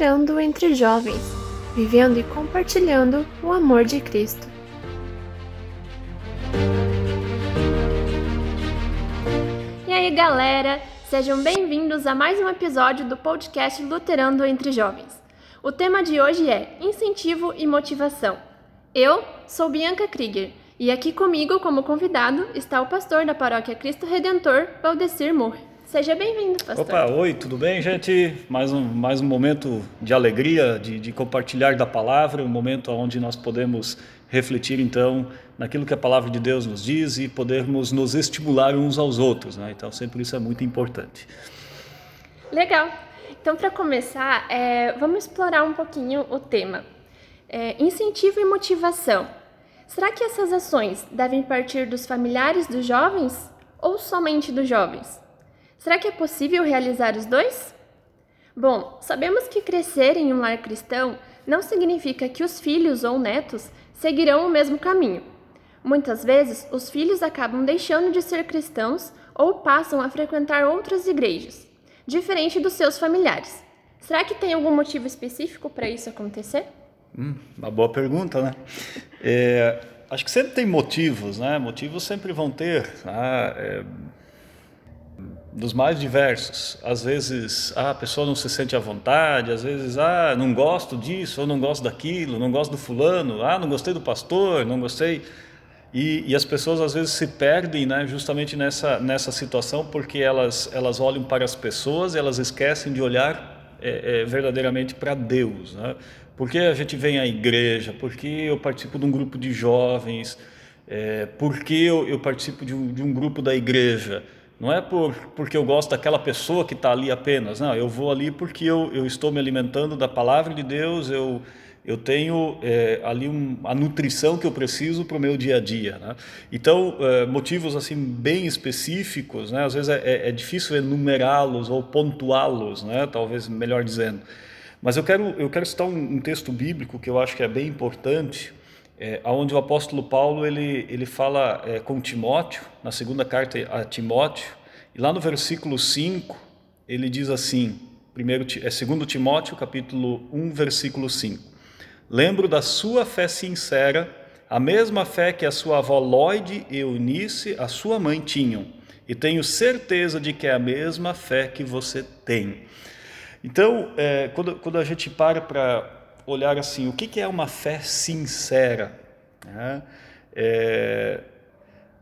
Luterando entre Jovens, vivendo e compartilhando o amor de Cristo. E aí, galera, sejam bem-vindos a mais um episódio do podcast Luterando entre Jovens. O tema de hoje é incentivo e motivação. Eu sou Bianca Krieger e aqui comigo, como convidado, está o pastor da paróquia Cristo Redentor, Valdecir Morre. Seja bem-vindo, pastor. Opa, oi, tudo bem, gente? Mais um, mais um momento de alegria, de, de compartilhar da palavra, um momento onde nós podemos refletir, então, naquilo que a palavra de Deus nos diz e podermos nos estimular uns aos outros, né? Então, sempre isso é muito importante. Legal. Então, para começar, é, vamos explorar um pouquinho o tema. É, incentivo e motivação. Será que essas ações devem partir dos familiares dos jovens ou somente dos jovens? Será que é possível realizar os dois? Bom, sabemos que crescer em um lar cristão não significa que os filhos ou netos seguirão o mesmo caminho. Muitas vezes, os filhos acabam deixando de ser cristãos ou passam a frequentar outras igrejas, diferente dos seus familiares. Será que tem algum motivo específico para isso acontecer? Hum, uma boa pergunta, né? É, acho que sempre tem motivos, né? Motivos sempre vão ter. Né? É, dos mais diversos. Às vezes ah, a pessoa não se sente à vontade, às vezes ah, não gosto disso, ou não gosto daquilo, não gosto do fulano, ah, não gostei do pastor, não gostei. E, e as pessoas às vezes se perdem, né, justamente nessa nessa situação, porque elas elas olham para as pessoas, e elas esquecem de olhar é, é, verdadeiramente para Deus, né? Porque a gente vem à igreja, porque eu participo de um grupo de jovens, é, porque eu, eu participo de um, de um grupo da igreja. Não é por, porque eu gosto daquela pessoa que está ali apenas. Não, eu vou ali porque eu, eu estou me alimentando da palavra de Deus, eu, eu tenho é, ali um, a nutrição que eu preciso para o meu dia a dia. Né? Então, é, motivos assim bem específicos, né? às vezes é, é, é difícil enumerá-los ou pontuá-los, né? talvez melhor dizendo. Mas eu quero, eu quero citar um, um texto bíblico que eu acho que é bem importante, é, onde o apóstolo Paulo ele, ele fala é, com Timóteo, na segunda carta a Timóteo, e lá no versículo 5, ele diz assim, primeiro, é 2 Timóteo, capítulo 1, versículo 5. Lembro da sua fé sincera, a mesma fé que a sua avó Lloyd e Eunice, a sua mãe, tinham, e tenho certeza de que é a mesma fé que você tem. Então, é, quando, quando a gente para para olhar assim, o que, é uma fé sincera? É, é,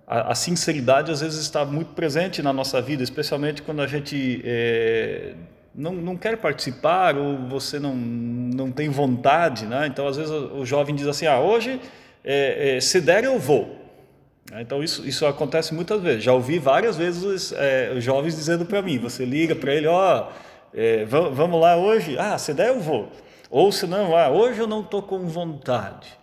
a, a, sinceridade às vezes está muito presente na nossa vida, especialmente quando a gente é, não, não quer participar ou você não, não tem vontade. Né? Então, às vezes, o, jovem diz assim: ah, hoje, é, é, se der, eu vou. Então, isso, isso acontece muitas vezes. Já ouvi várias vezes é, os jovens dizendo para mim: você liga para ele, ó, oh, vamos lá hoje? Ah, se der, eu vou. Ou se não, ah, hoje eu não estou com vontade.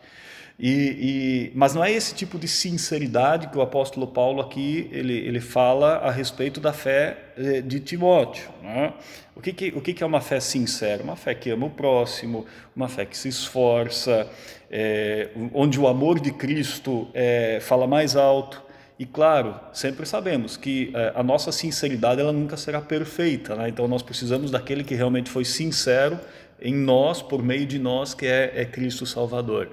E, e, mas não é esse tipo de sinceridade que o apóstolo Paulo aqui ele, ele fala a respeito da fé eh, de Timóteo. Né? O, que, que, o que, que é uma fé sincera? Uma fé que ama o próximo, uma fé que se esforça, é, onde o amor de Cristo é, fala mais alto. E claro, sempre sabemos que a nossa sinceridade ela nunca será perfeita, né? então nós precisamos daquele que realmente foi sincero em nós, por meio de nós, que é, é Cristo Salvador.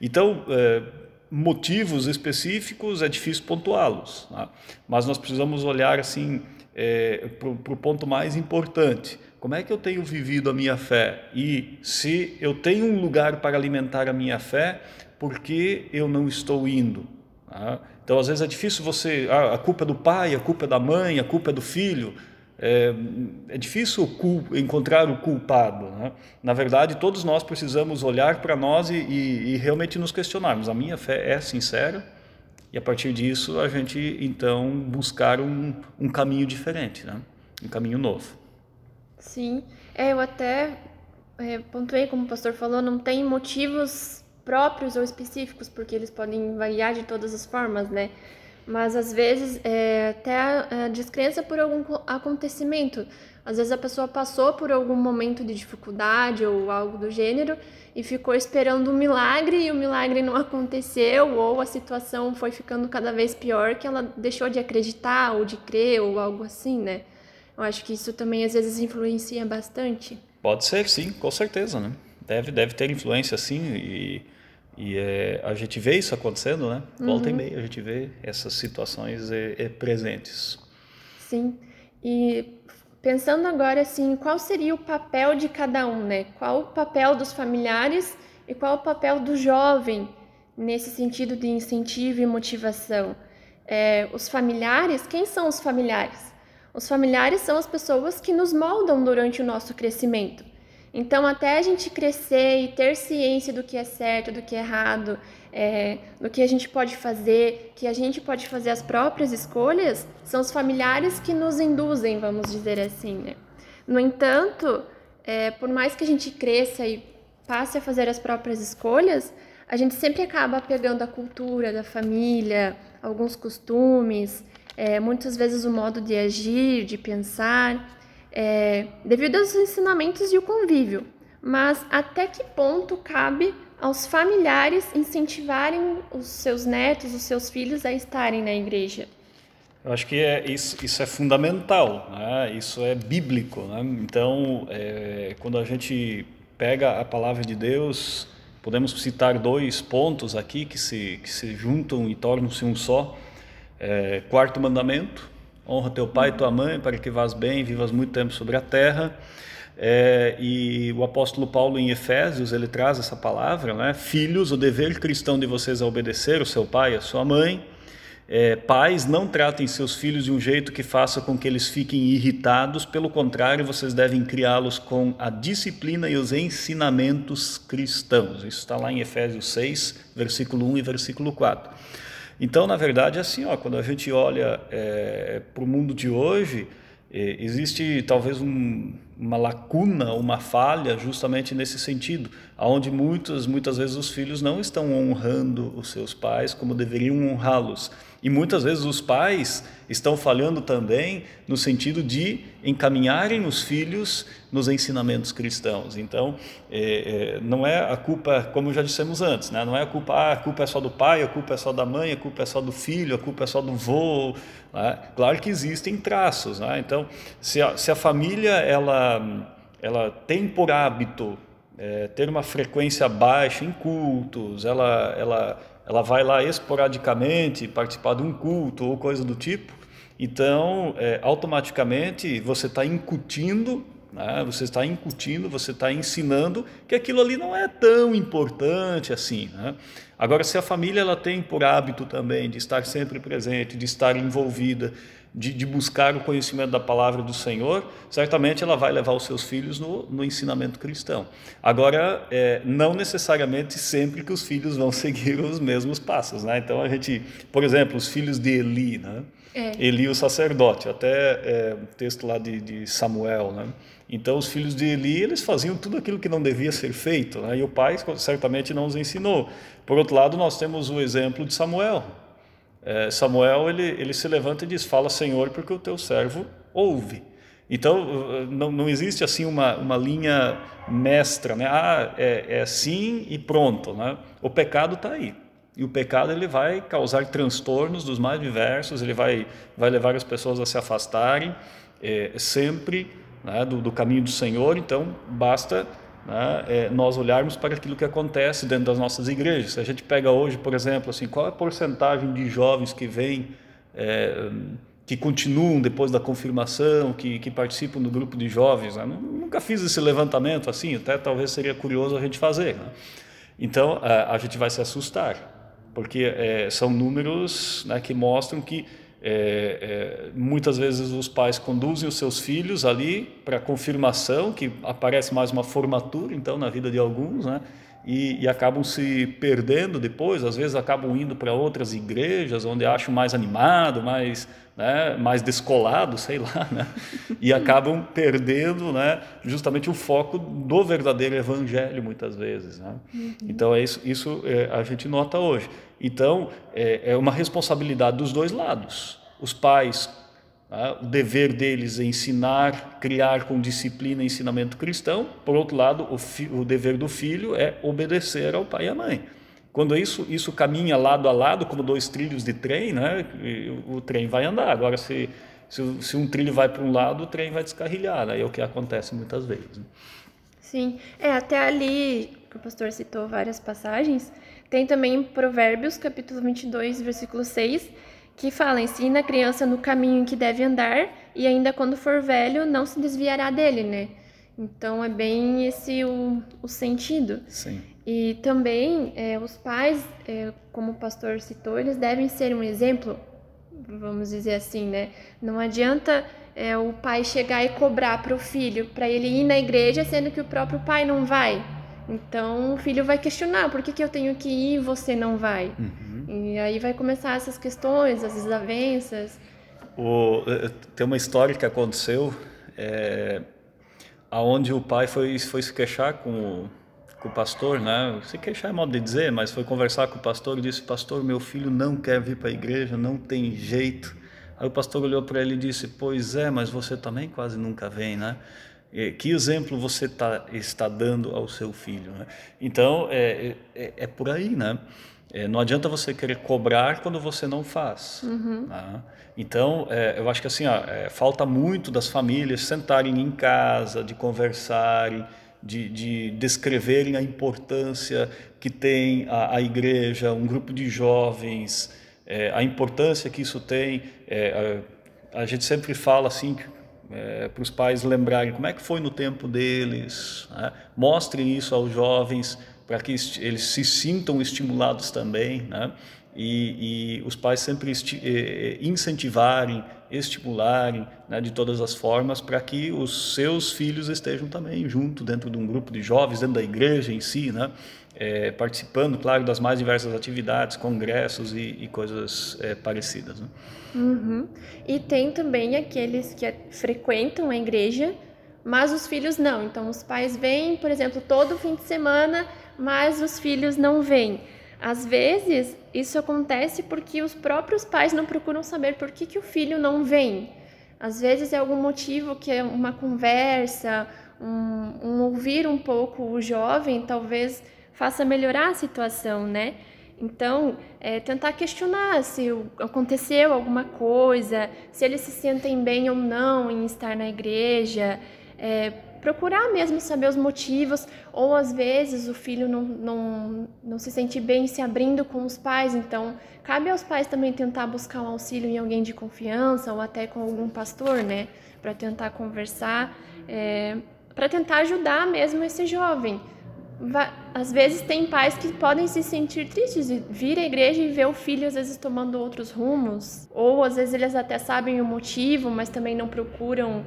Então, é, motivos específicos é difícil pontuá-los, né? mas nós precisamos olhar assim é, para o ponto mais importante. Como é que eu tenho vivido a minha fé? E se eu tenho um lugar para alimentar a minha fé, por que eu não estou indo? Tá? Então, às vezes é difícil você. Ah, a culpa é do pai, a culpa é da mãe, a culpa é do filho. É, é difícil encontrar o culpado. Né? Na verdade, todos nós precisamos olhar para nós e, e, e, realmente nos questionarmos. A minha fé é sincera e a partir disso a gente então buscar um, um caminho diferente, né? um caminho novo. Sim, é, eu até é, pontuei, como o pastor falou, não tem motivos próprios ou específicos, porque eles podem variar de todas as formas, né? Mas às vezes é, até a, a descrença por algum acontecimento. Às vezes a pessoa passou por algum momento de dificuldade ou algo do gênero e ficou esperando um milagre e o milagre não aconteceu ou a situação foi ficando cada vez pior que ela deixou de acreditar ou de crer ou algo assim, né? Eu acho que isso também às vezes influencia bastante. Pode ser, sim, com certeza, né? Deve, deve ter influência, sim, e, e é, a gente vê isso acontecendo, né? Volta uhum. e meia a gente vê essas situações é, é, presentes. Sim, e pensando agora, assim, qual seria o papel de cada um, né? Qual o papel dos familiares e qual o papel do jovem nesse sentido de incentivo e motivação? É, os familiares, quem são os familiares? Os familiares são as pessoas que nos moldam durante o nosso crescimento. Então, até a gente crescer e ter ciência do que é certo, do que é errado, é, do que a gente pode fazer, que a gente pode fazer as próprias escolhas, são os familiares que nos induzem, vamos dizer assim. Né? No entanto, é, por mais que a gente cresça e passe a fazer as próprias escolhas, a gente sempre acaba pegando a cultura da família, alguns costumes, é, muitas vezes o modo de agir, de pensar, é, devido aos ensinamentos e o convívio. Mas até que ponto cabe aos familiares incentivarem os seus netos, os seus filhos a estarem na igreja? Eu acho que é, isso, isso é fundamental, né? isso é bíblico. Né? Então, é, quando a gente pega a palavra de Deus, podemos citar dois pontos aqui que se, que se juntam e tornam-se um só. É, quarto mandamento, honra teu pai e tua mãe para que vás bem vivas muito tempo sobre a terra. É, e o apóstolo Paulo em Efésios ele traz essa palavra, né? Filhos, o dever cristão de vocês é obedecer o seu pai e a sua mãe. É, pais, não tratem seus filhos de um jeito que faça com que eles fiquem irritados, pelo contrário, vocês devem criá-los com a disciplina e os ensinamentos cristãos. Isso está lá em Efésios 6, versículo 1 e versículo 4. Então, na verdade, é assim, ó, quando a gente olha é, para o mundo de hoje, é, existe talvez um, uma lacuna, uma falha justamente nesse sentido, aonde muitas muitas vezes os filhos não estão honrando os seus pais como deveriam honrá-los. E muitas vezes os pais estão falhando também no sentido de encaminharem os filhos nos ensinamentos cristãos. Então, é, é, não é a culpa, como já dissemos antes, né? não é a culpa, ah, a culpa é só do pai, a culpa é só da mãe, a culpa é só do filho, a culpa é só do vô. Né? Claro que existem traços. Né? Então, se a, se a família ela, ela tem por hábito é, ter uma frequência baixa em cultos, ela, ela ela vai lá esporadicamente participar de um culto ou coisa do tipo, então é, automaticamente você está incutindo, né? você está incutindo, você está ensinando que aquilo ali não é tão importante assim. Né? Agora, se a família ela tem por hábito também de estar sempre presente, de estar envolvida, de, de, buscar o conhecimento da palavra do Senhor, certamente ela vai levar os seus filhos no, no ensinamento cristão. Agora, é, não necessariamente sempre que os filhos vão seguir os mesmos passos. Né? Então, a gente, por exemplo, os filhos de Eli, né? É. Eli, o sacerdote, até é, texto lá de, de Samuel. Né? Então, os filhos de Eli, eles faziam tudo aquilo que não devia ser feito, né? e o pai certamente não os ensinou. Por outro lado, nós temos o exemplo de Samuel é, Samuel ele, ele se levanta e diz: Fala, Senhor, porque o teu servo ouve. Então, não, não existe assim uma, uma linha mestra, né? Ah, é, é assim e pronto, né? O pecado está aí. E o pecado ele vai causar transtornos dos mais diversos, ele vai, vai levar as pessoas a se afastarem é, sempre né, do, do caminho do Senhor. Então, basta né, é, nós olharmos para aquilo que acontece dentro das nossas igrejas. Se a gente pega hoje, por exemplo, assim, qual é a porcentagem de jovens que vêm, é, que continuam depois da confirmação, que, que participam do grupo de jovens? Né? Nunca fiz esse levantamento assim, até talvez seria curioso a gente fazer. Né? Então, a, a, gente vai se assustar, porque é, são números né, que mostram que é, é, muitas vezes os pais conduzem os seus filhos ali para confirmação, que aparece mais uma formatura então na vida de alguns, né? E, e, acabam se perdendo depois, às vezes acabam indo para outras igrejas onde acham mais animado, mais, né, mais descolado, sei lá, né? e acabam perdendo né, justamente o foco do verdadeiro evangelho muitas vezes. Né? Uhum. Então é isso, isso é, a gente nota hoje. Então é, é uma responsabilidade dos dois lados. Os pais? O dever deles é ensinar, criar com disciplina ensinamento cristão. Por outro lado, o, o, dever do filho é obedecer ao pai e à mãe. Quando isso, isso caminha lado a lado, como dois trilhos de trem, né? o trem vai andar. Agora, se, se, se um trilho vai para um lado, o trem vai descarrilhar. Né? É o que acontece muitas vezes. Né? Sim, é até ali que o pastor citou várias passagens, tem também Provérbios, capítulo 22, versículo 6, que fala: ensina a criança no caminho em que deve andar e ainda quando for velho não se desviará dele, né? Então é bem esse o, o sentido. Sim. E também é, os pais, é, como o pastor citou, eles devem ser um exemplo, vamos dizer assim, né? Não adianta é, o pai chegar e cobrar para o filho para ele ir na igreja, sendo que o próprio pai não vai. Então o filho vai questionar por que, que eu tenho que ir e você não vai. Uhum. E aí vai começar essas questões, as desavenças. O, eh, tem uma história que aconteceu é, aonde o pai foi, foi se queixar com o, com o pastor, né? Se queixar é modo de dizer, mas foi conversar com o pastor e disse: Pastor, meu filho não quer vir para a igreja, não tem jeito. Aí o pastor olhou para ele e disse: Pois é, mas você também quase nunca vem, né? Que exemplo você tá, está dando ao seu filho? Né? Então, é, é, é, por aí, né? É, não adianta você querer cobrar quando você não faz. Uhum. Né? Então, é, eu acho que assim, ó, é, falta muito das famílias sentarem em casa, de conversarem, de, de descreverem a importância que tem a, a igreja, um grupo de jovens, é, a importância que isso tem. A, a, gente sempre fala assim é, para os pais lembrarem como é que foi no tempo deles, né? mostrem isso aos jovens para que eles se sintam estimulados também, né? e, e, os pais sempre incentivarem, estimularem né, de todas as formas para que os seus filhos estejam também junto dentro de um grupo de jovens, dentro da igreja em si, né? É, participando, claro, das mais diversas atividades, congressos e, e coisas é, parecidas. Né? Uhum. E tem também aqueles que frequentam a igreja, mas os filhos não. Então, os pais vêm, por exemplo, todo fim de semana, mas os filhos não vêm. Às vezes, isso acontece porque os próprios pais não procuram saber por que, que o filho não vem. Às vezes é algum motivo que é uma conversa, um, um ouvir um pouco o jovem, talvez faça melhorar a situação, né? Então, é, tentar questionar se aconteceu alguma coisa, se eles se sentem bem ou não em estar na igreja, é, procurar mesmo saber os motivos, ou às vezes o filho não, não, não se sente bem se abrindo com os pais, então cabe aos pais também tentar buscar um auxílio em alguém de confiança ou até com algum pastor, né, para tentar conversar, é, para tentar ajudar mesmo esse jovem. Às vezes tem pais que podem se sentir tristes de vir à igreja e ver o filho às vezes tomando outros rumos, ou às vezes eles até sabem o motivo, mas também não procuram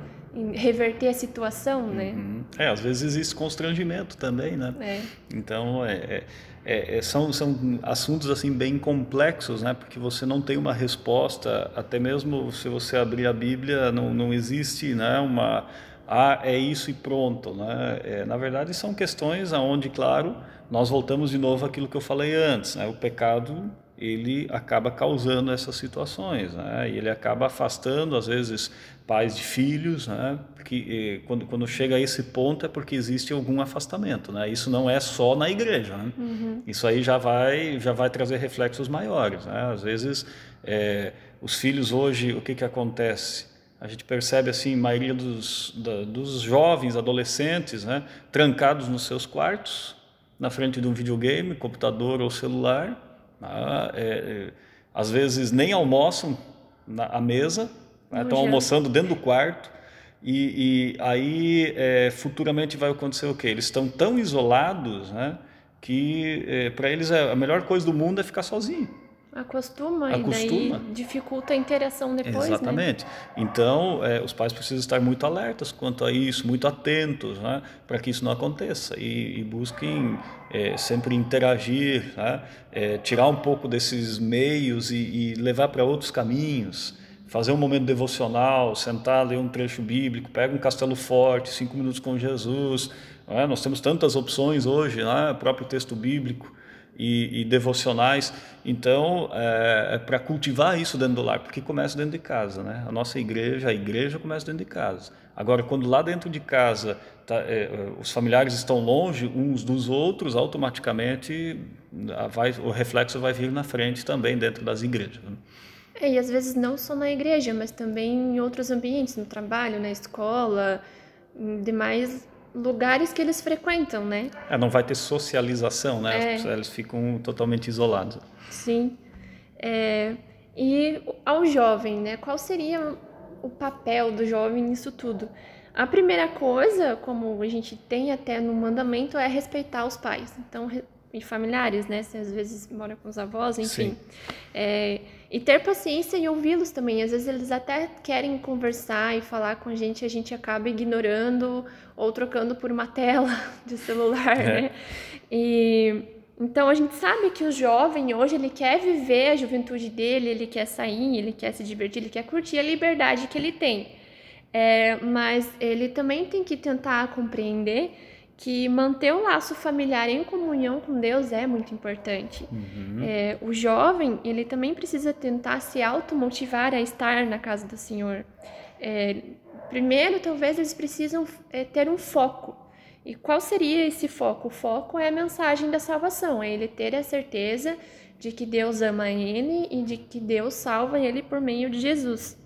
reverter a situação, né? Uhum. É, às vezes existe constrangimento também, né? É. Então, é, é, é, é, são, são assuntos assim bem complexos, né? Porque você não tem uma resposta, até mesmo se você abrir a Bíblia, não, não existe, né? Uma ah, é isso e pronto. Né? É, na verdade, são questões aonde, claro, nós voltamos de novo àquilo que eu falei antes. Né? O pecado ele acaba causando essas situações, né? E ele acaba afastando, às vezes, pais de filhos, né? Porque quando, quando chega a esse ponto é porque existe algum afastamento, né? Isso não é só na igreja, né? Uhum. Isso aí já vai já vai trazer reflexos maiores, né? Às vezes, é, os filhos hoje, o que que acontece? A gente percebe assim, a maioria dos, da, dos jovens, adolescentes, né, trancados nos seus quartos, na frente de um videogame, computador ou celular. Né, é, é, às vezes nem almoçam na à mesa, né, estão almoçando dentro do quarto. E, e aí é, futuramente vai acontecer o quê? Eles estão tão isolados né, que é, para eles a melhor coisa do mundo é ficar sozinho. Acostuma, Acostuma. e daí dificulta a interação depois, né? Exatamente. Né? Então, é, os pais precisam estar muito alertas quanto a isso, muito atentos, né, para que isso não aconteça e, e busquem é, sempre interagir, né, é, tirar um pouco desses meios e, e levar para outros caminhos, fazer um momento devocional, sentar, ler um trecho bíblico, pega um castelo forte, cinco minutos com Jesus. Né, nós temos tantas opções hoje, né, próprio texto bíblico e, e devocionais. Então, é, é para cultivar isso dentro do lar, porque começa dentro de casa, né? A nossa igreja, a igreja começa dentro de casa. Agora, quando lá dentro de casa tá, é, os familiares estão longe uns dos outros, automaticamente vai, o reflexo vai vir na frente também dentro das igrejas. Né? É, e às vezes não só na igreja, mas também em outros ambientes, no trabalho, na escola, em demais lugares que eles frequentam, né? É, não vai ter socialização, né? É. Eles ficam totalmente isolados. Sim. É, e ao jovem, né? Qual seria o papel do jovem nisso tudo? A primeira coisa, como a gente tem até no mandamento, é respeitar os pais. Então, e familiares, né? Se às vezes mora com os avós, enfim. É, e ter paciência e ouvi-los também. Às vezes eles até querem conversar e falar com a gente, a gente acaba ignorando ou trocando por uma tela de celular, é. né? E então a gente sabe que o jovem hoje ele quer viver a juventude dele, ele quer sair, ele quer se divertir, ele quer curtir a liberdade que ele tem. É, mas ele também tem que tentar compreender que manter o laço familiar em comunhão com Deus é muito importante. Uhum. É, o jovem, ele também precisa tentar se automotivar a estar na casa do Senhor. É, primeiro, talvez eles precisam é, ter um foco. E qual seria esse foco? O foco é a mensagem da salvação, é ele ter a certeza de que Deus ama ele e de que Deus salva ele por meio de Jesus.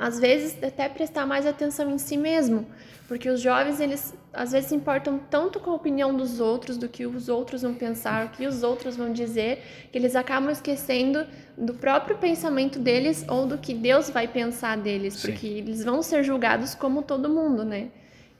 Às vezes, até prestar mais atenção em si mesmo, porque os jovens, eles às vezes se importam tanto com a opinião dos outros, do que os outros vão pensar, o que os outros vão dizer, que eles acabam esquecendo do próprio pensamento deles ou do que Deus vai pensar deles, Sim. porque eles vão ser julgados como todo mundo, né?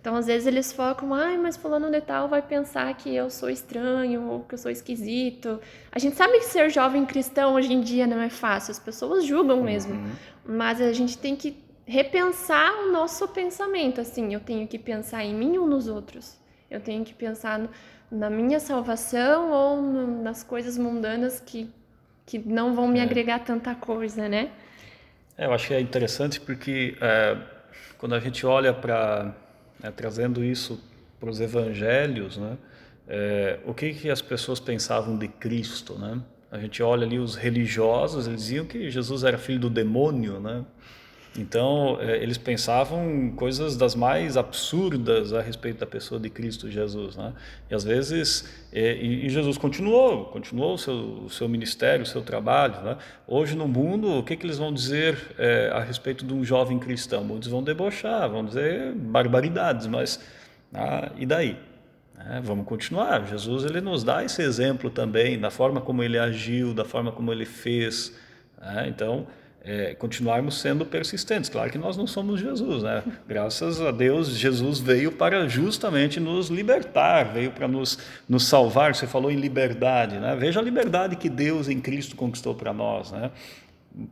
Então, às vezes eles focam, ai, mas fulano de tal vai pensar que eu sou estranho ou que eu sou esquisito. A gente sabe que ser jovem cristão hoje em dia não é fácil, as pessoas julgam mesmo. Uhum. Mas a gente tem que repensar o nosso pensamento. Assim, eu tenho que pensar em mim ou nos outros. Eu tenho que pensar no, na minha salvação ou no, nas coisas mundanas que, que não vão me é. agregar tanta coisa, né? É, eu acho que é interessante porque é, quando a gente olha para né, trazendo isso para os evangelhos, né, é, o que que as pessoas pensavam de Cristo, né? A gente olha ali os religiosos, eles diziam que Jesus era filho do demônio, né? Então, é, eles pensavam coisas das mais absurdas a respeito da pessoa de Cristo Jesus, né? E às vezes, é, e, Jesus continuou, continuou o seu, o seu ministério, o seu trabalho, né? Hoje no mundo, o que, que eles vão dizer é, a respeito de um jovem cristão? Muitos vão debochar, vão dizer barbaridades, mas ah, e daí? É, vamos continuar. Jesus ele nos dá esse exemplo também da forma como ele agiu, da forma como ele fez. Né? Então é, continuarmos sendo persistentes. Claro que nós não somos Jesus, né? Graças a Deus, Jesus veio para justamente nos libertar, veio para nos, nos salvar. Você falou em liberdade, né? Veja a liberdade que Deus em Cristo conquistou para nós, né?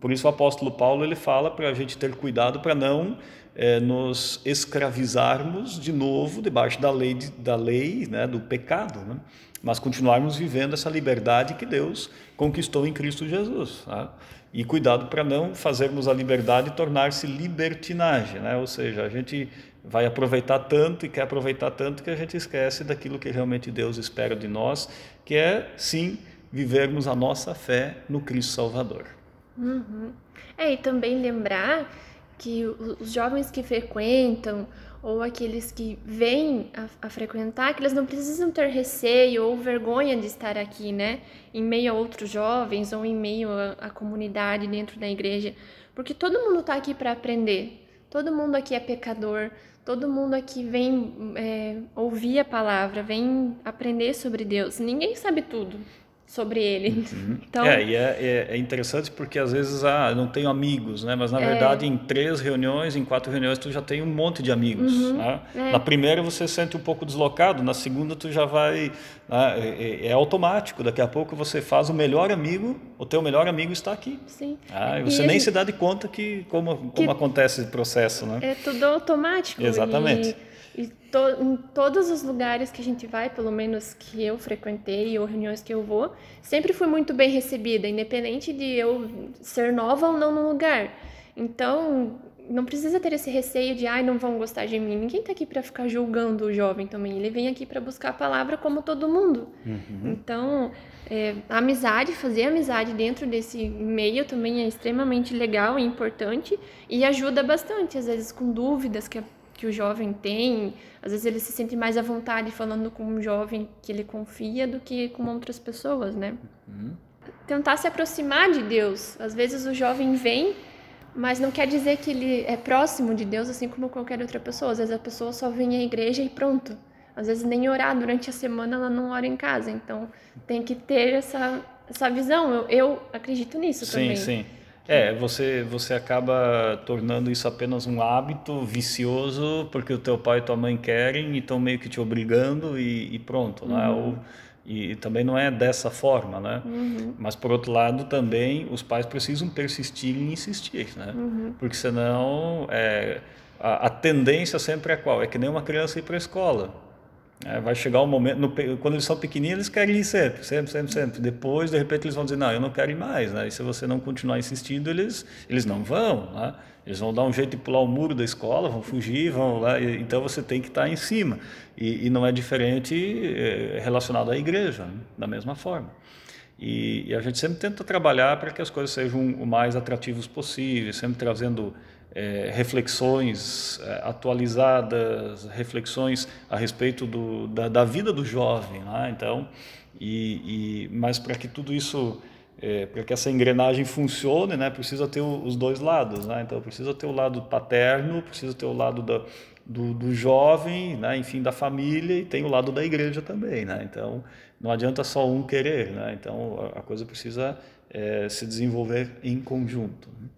Por isso o apóstolo Paulo ele fala para a gente ter cuidado para não é, nos escravizarmos de novo debaixo da lei, da lei né, do pecado, né? mas continuarmos vivendo essa liberdade que Deus conquistou em Cristo Jesus. Tá? E cuidado para não fazermos a liberdade tornar-se libertinagem, né? ou seja, a gente vai aproveitar tanto e quer aproveitar tanto que a gente esquece daquilo que realmente Deus espera de nós, que é, sim, vivermos a nossa fé no Cristo Salvador. Uhum. É, e também lembrar que os jovens que frequentam ou aqueles que vêm a, a, frequentar, que eles não precisam ter receio ou vergonha de estar aqui, né? Em meio a outros jovens ou em meio à comunidade dentro da igreja, porque todo mundo está aqui para aprender. Todo mundo aqui é pecador. Todo mundo aqui vem é, ouvir a palavra, vem aprender sobre Deus. Ninguém sabe tudo sobre ele. Uhum. Então, é, e é, é, é, interessante porque às vezes ah, não tenho amigos, né? Mas na é. verdade em três reuniões, em quatro reuniões tu já tem um monte de amigos. Uhum. Né? É. Na primeira você se sente um pouco deslocado, na segunda tu já vai né? É, é, automático. Daqui a pouco você faz o melhor amigo, o teu melhor amigo está aqui. Sim. Ah, e você e nem gente... se dá de conta que como, como que acontece esse processo, né? É tudo automático. Exatamente. E e to, em todos os lugares que a gente vai, pelo menos que eu frequentei ou reuniões que eu vou, sempre fui muito bem recebida, independente de eu ser nova ou não no lugar. Então, não precisa ter esse receio de, ai, não vão gostar de mim. Ninguém está aqui para ficar julgando o jovem também. Ele vem aqui para buscar a palavra como todo mundo. Uhum. Então, é, a amizade, fazer amizade dentro desse meio também é extremamente legal e importante e ajuda bastante, às vezes com dúvidas que a que o jovem tem. Às vezes ele se sente mais à vontade falando com um jovem que ele confia do que com outras pessoas, né? Uhum. Tentar se aproximar de Deus. Às vezes o jovem vem, Mas não quer dizer que ele é próximo de Deus assim como qualquer outra pessoa. Às vezes a pessoa só vem à igreja e pronto. Às vezes nem orar durante a semana ela não ora em casa. Então tem que ter essa, essa visão. Eu, eu acredito nisso sim, também. Sim, sim. É, você, você acaba tornando isso apenas um hábito vicioso porque o teu pai e tua mãe querem e estão meio que te obrigando e, e pronto, né? uhum. né? Ou, e também não é dessa forma, né? Uhum. Mas por outro lado também os pais precisam persistir e insistir, né? Uhum. Porque senão é, a, a, tendência sempre é qual? É que nem uma criança ir para a escola. É, vai chegar um momento, no, quando eles são pequeninos, eles querem ir sempre, sempre, sempre, sempre. Depois, de repente, eles vão dizer, não, eu não quero ir mais. Né? E se você não continuar insistindo, eles, eles não vão. Né? Eles vão dar um jeito de pular o muro da escola, vão fugir, vão lá. Então, você tem que estar em cima. E, e não é diferente é, relacionado à igreja, né? da mesma forma. E, e, a gente sempre tenta trabalhar para que as coisas sejam o mais atrativos possível, sempre trazendo é, reflexões é, atualizadas, reflexões a respeito do, da, da, vida do jovem, né? então, e, e mas para que tudo isso, é, para que essa engrenagem funcione, né, precisa ter os dois lados, né? então precisa ter o lado paterno, precisa ter o lado da, do, do jovem, né, enfim, da família e tem o lado da igreja também, né? Então não adianta só um querer, né? Então a, coisa precisa é, se desenvolver em conjunto. Né?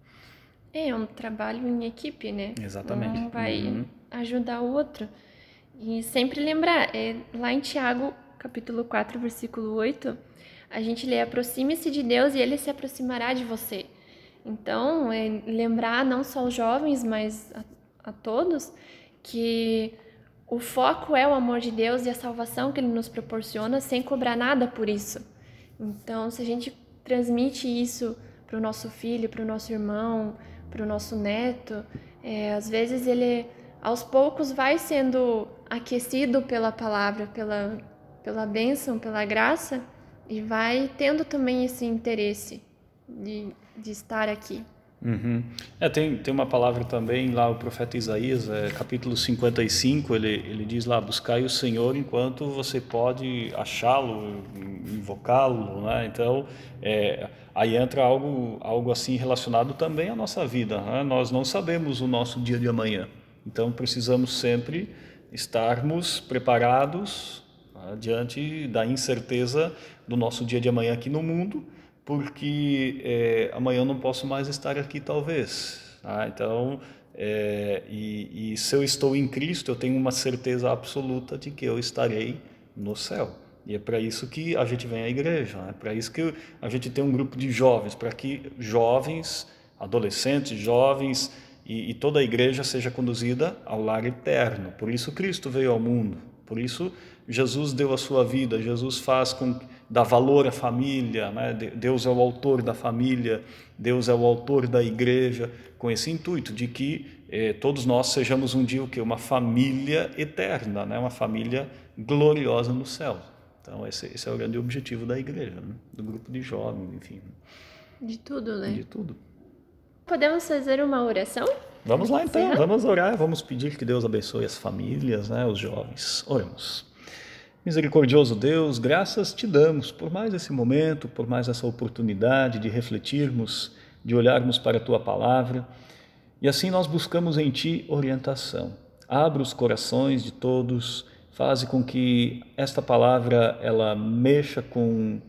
É um trabalho em equipe, né? Exatamente. Um vai uhum. ajudar o outro. E sempre lembrar, é, lá em Tiago, capítulo 4, versículo 8, a gente lê: aproxime-se de Deus e ele se aproximará de você. Então, é lembrar não só os jovens, mas a, a todos, que o foco é o amor de Deus e a salvação que ele nos proporciona sem cobrar nada por isso. Então, se a gente transmite isso para o nosso filho, para o nosso irmão, para o nosso neto, é, às vezes ele aos poucos vai sendo aquecido pela palavra, pela, pela bênção, pela graça e vai tendo também esse interesse de, de estar aqui. Uhum. É, tem, tem uma palavra também lá, o profeta Isaías, é, capítulo 55, ele, ele diz lá: Buscai o Senhor enquanto você pode achá-lo, invocá-lo. Né? Então, é, aí entra algo, algo assim relacionado também à nossa vida. Né? Nós não sabemos o nosso dia de amanhã, então precisamos sempre estarmos preparados né, diante da incerteza do nosso dia de amanhã aqui no mundo porque é, amanhã eu não posso mais estar aqui, talvez. Tá? Então, é, e, e, se eu estou em Cristo, eu tenho uma certeza absoluta de que eu estarei no céu. E é para isso que a gente vem à igreja, é para isso que a gente tem um grupo de jovens, para que jovens, adolescentes, jovens e, e toda a igreja seja conduzida ao lar eterno. Por isso Cristo veio ao mundo, por isso Jesus deu a sua vida, Jesus faz com dá valor à família, né? Deus é o autor da família, Deus é o autor da igreja, com esse intuito de que eh, todos nós sejamos um dia o que uma família eterna, né? Uma família gloriosa no céu. Então esse, esse é o grande objetivo da igreja, né? do grupo de jovens, enfim. De tudo, né? De tudo. Podemos fazer uma oração? Vamos lá então, vamos orar, vamos pedir que Deus abençoe as famílias, né, os jovens. Oremos. Misericordioso Deus, graças te damos por mais esse momento, por mais essa oportunidade de refletirmos, de olharmos para a tua palavra. E assim nós buscamos em ti orientação. Abra os corações de todos, faze com que esta palavra ela mexa com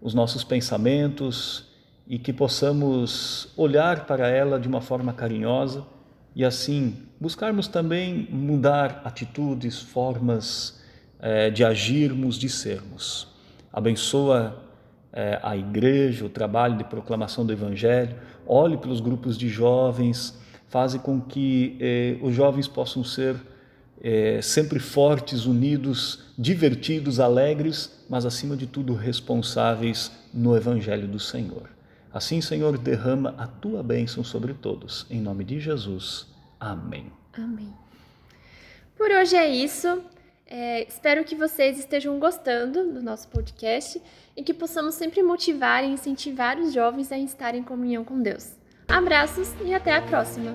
os nossos pensamentos e que possamos olhar para ela de uma forma carinhosa e assim buscarmos também mudar atitudes, formas de agirmos, de sermos. Abençoa é, a igreja, o trabalho de proclamação do Evangelho, olhe pelos grupos de jovens, faze com que é, os jovens possam ser é, sempre fortes, unidos, divertidos, alegres, mas acima de tudo responsáveis no Evangelho do Senhor. Assim, Senhor, derrama a tua bênção sobre todos. Em nome de Jesus. Amém. Amém. Por hoje é isso. É, espero que vocês estejam gostando do nosso podcast e que possamos sempre motivar e incentivar os jovens a estar em comunhão com Deus. Abraços e até a próxima!